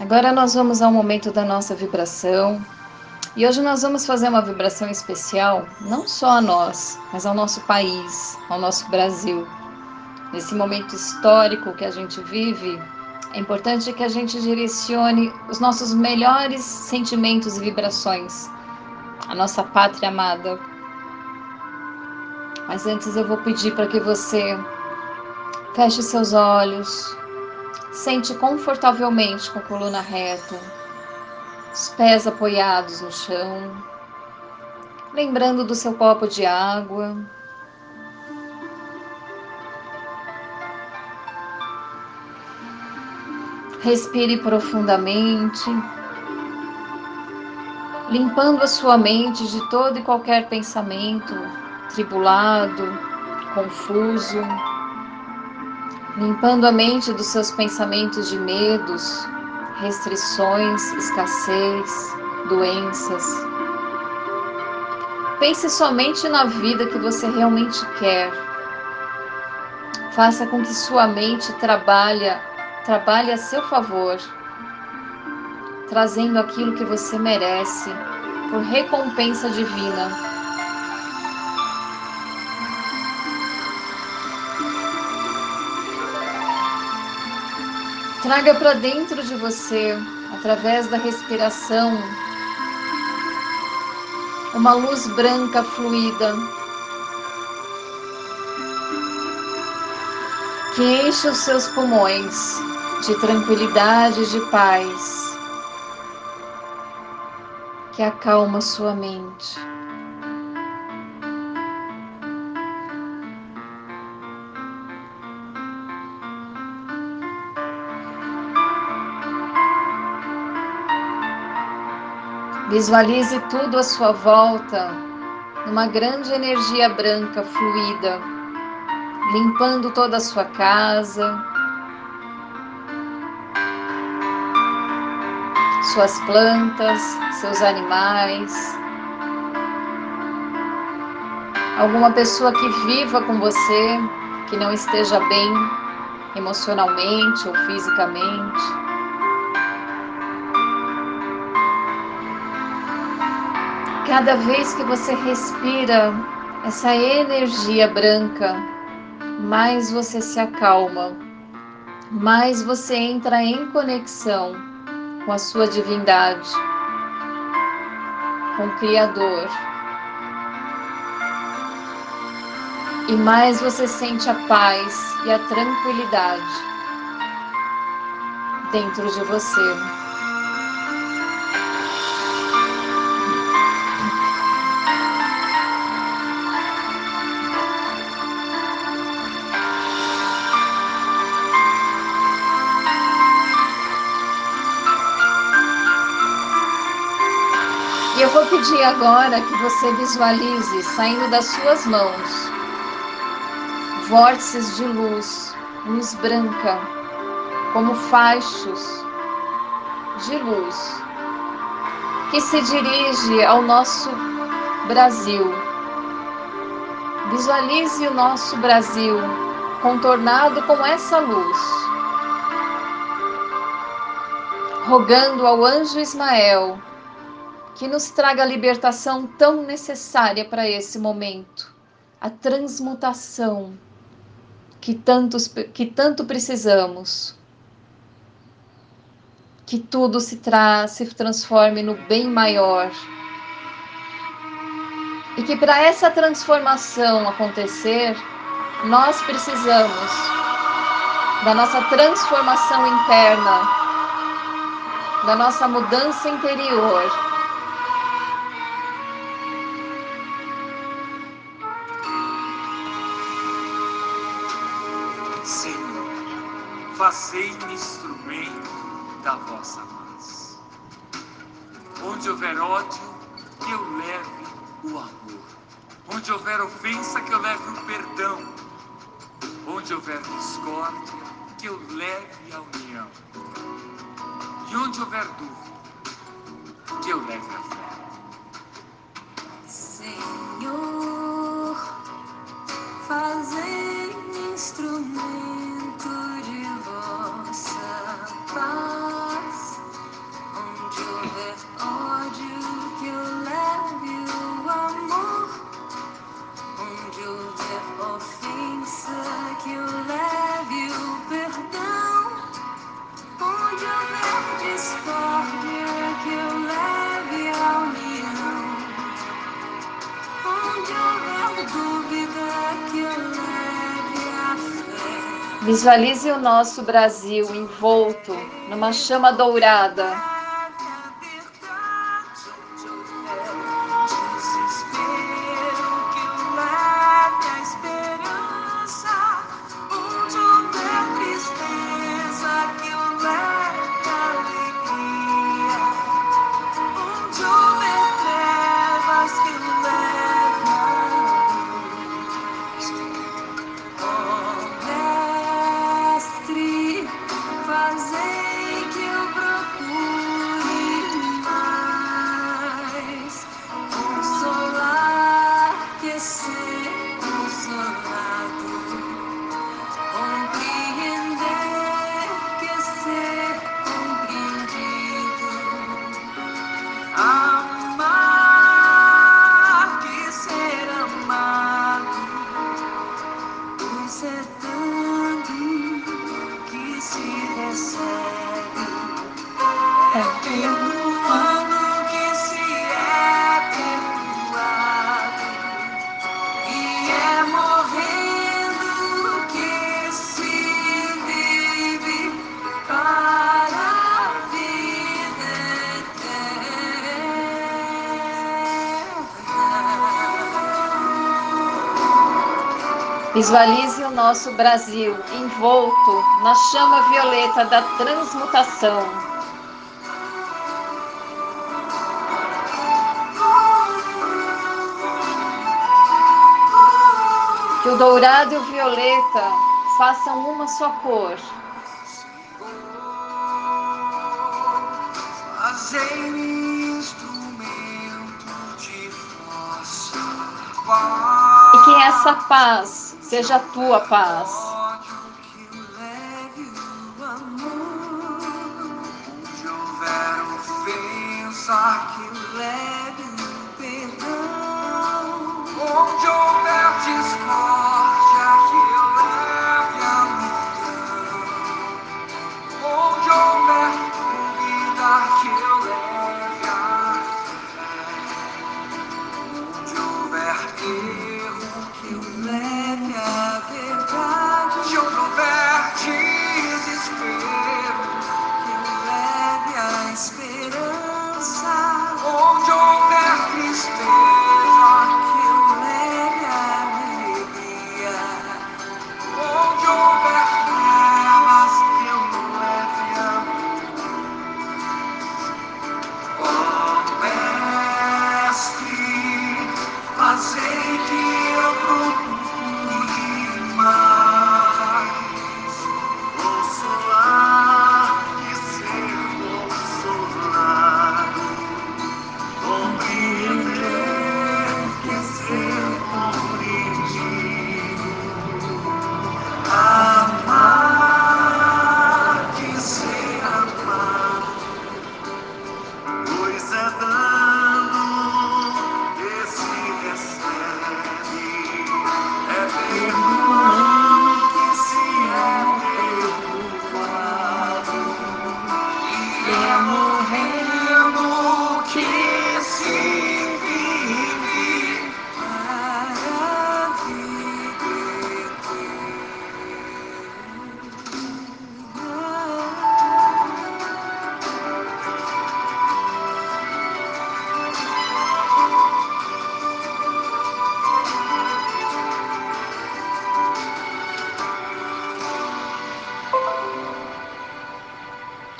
Agora nós vamos ao momento da nossa vibração. E hoje nós vamos fazer uma vibração especial, não só a nós, mas ao nosso país, ao nosso Brasil. Nesse momento histórico que a gente vive, é importante que a gente direcione os nossos melhores sentimentos e vibrações à nossa pátria amada. Mas antes eu vou pedir para que você feche seus olhos, sente confortavelmente com a coluna reta os pés apoiados no chão, lembrando do seu copo de água. Respire profundamente, limpando a sua mente de todo e qualquer pensamento tribulado, confuso, limpando a mente dos seus pensamentos de medos, restrições, escassez, doenças. Pense somente na vida que você realmente quer. Faça com que sua mente trabalhe, trabalhe a seu favor, trazendo aquilo que você merece por recompensa divina. Traga para dentro de você, através da respiração, uma luz branca fluida que enche os seus pulmões de tranquilidade e de paz, que acalma sua mente. Visualize tudo à sua volta numa grande energia branca fluida, limpando toda a sua casa, suas plantas, seus animais. Alguma pessoa que viva com você, que não esteja bem emocionalmente ou fisicamente. Cada vez que você respira essa energia branca, mais você se acalma, mais você entra em conexão com a sua divindade, com o Criador. E mais você sente a paz e a tranquilidade dentro de você. Eu vou pedir agora que você visualize saindo das suas mãos vórtices de luz, luz branca, como fachos de luz, que se dirige ao nosso Brasil. Visualize o nosso Brasil contornado com essa luz, rogando ao anjo Ismael que nos traga a libertação tão necessária para esse momento, a transmutação que, tantos, que tanto precisamos. Que tudo se, se transforme no bem maior. E que para essa transformação acontecer, nós precisamos da nossa transformação interna, da nossa mudança interior fazei-me instrumento da vossa paz. Onde houver ódio, que eu leve o amor. Onde houver ofensa, que eu leve o perdão. Onde houver discórdia, que eu leve a união. E onde houver dúvida, que eu leve a fé. Visualize o nosso Brasil envolto numa chama dourada. Visualize o nosso Brasil envolto na chama violeta da transmutação. Que o dourado e o violeta façam uma só cor. E que essa paz seja a tua paz. Onde houver que leve o perdão. Onde houver discórdia,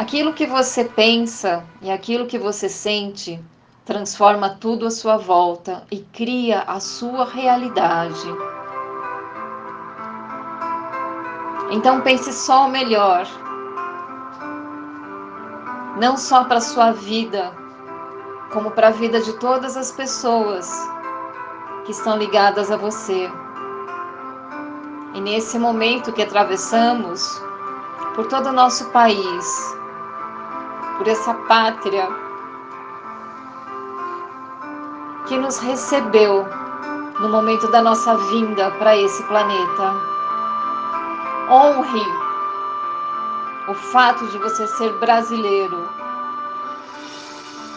Aquilo que você pensa e aquilo que você sente transforma tudo à sua volta e cria a sua realidade. Então pense só o melhor. Não só para sua vida, como para a vida de todas as pessoas que estão ligadas a você. E nesse momento que atravessamos por todo o nosso país, por essa pátria que nos recebeu no momento da nossa vinda para esse planeta. Honre o fato de você ser brasileiro.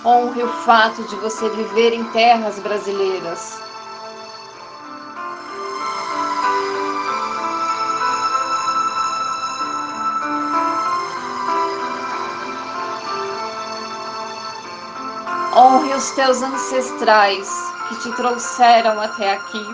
Honre o fato de você viver em terras brasileiras. Teus ancestrais que te trouxeram até aqui.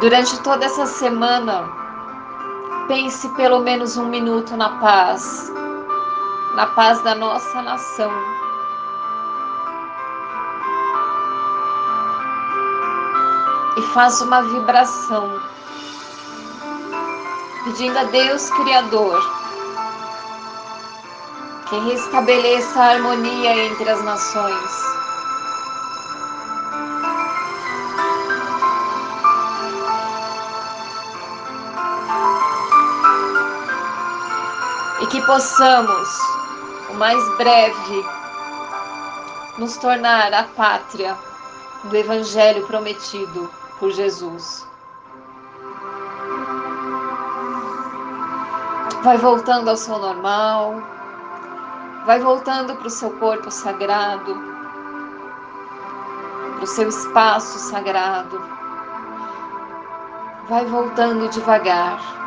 Durante toda essa semana, pense pelo menos um minuto na paz, na paz da nossa nação. E faz uma vibração, pedindo a Deus Criador que restabeleça a harmonia entre as nações que possamos, o mais breve, nos tornar a pátria do Evangelho prometido por Jesus. Vai voltando ao seu normal, vai voltando para o seu corpo sagrado, para o seu espaço sagrado. Vai voltando devagar.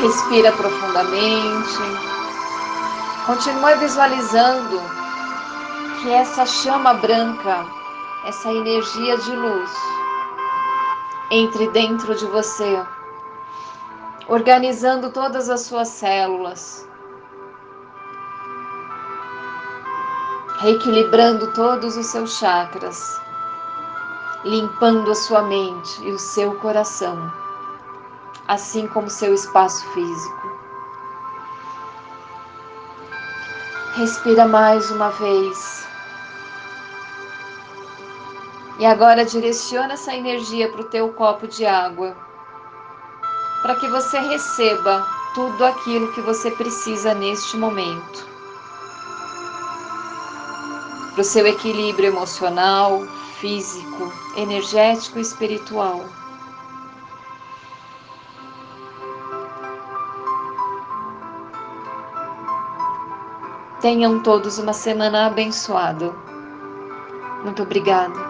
Respira profundamente. Continue visualizando que essa chama branca, essa energia de luz, entre dentro de você, organizando todas as suas células, reequilibrando todos os seus chakras, limpando a sua mente e o seu coração assim como seu espaço físico. Respira mais uma vez. E agora direciona essa energia para o teu copo de água, para que você receba tudo aquilo que você precisa neste momento. Para o seu equilíbrio emocional, físico, energético e espiritual. Tenham todos uma semana abençoada. Muito obrigada.